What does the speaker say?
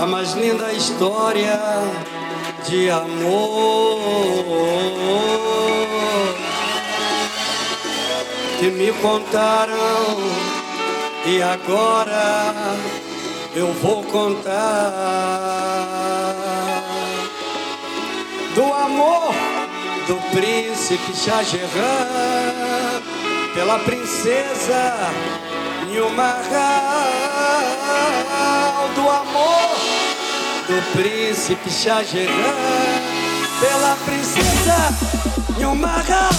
a mais linda história de amor que me contaram. E agora eu vou contar do amor do príncipe Shah pela princesa Nilmahal do amor do príncipe Shah pela princesa Nilmahal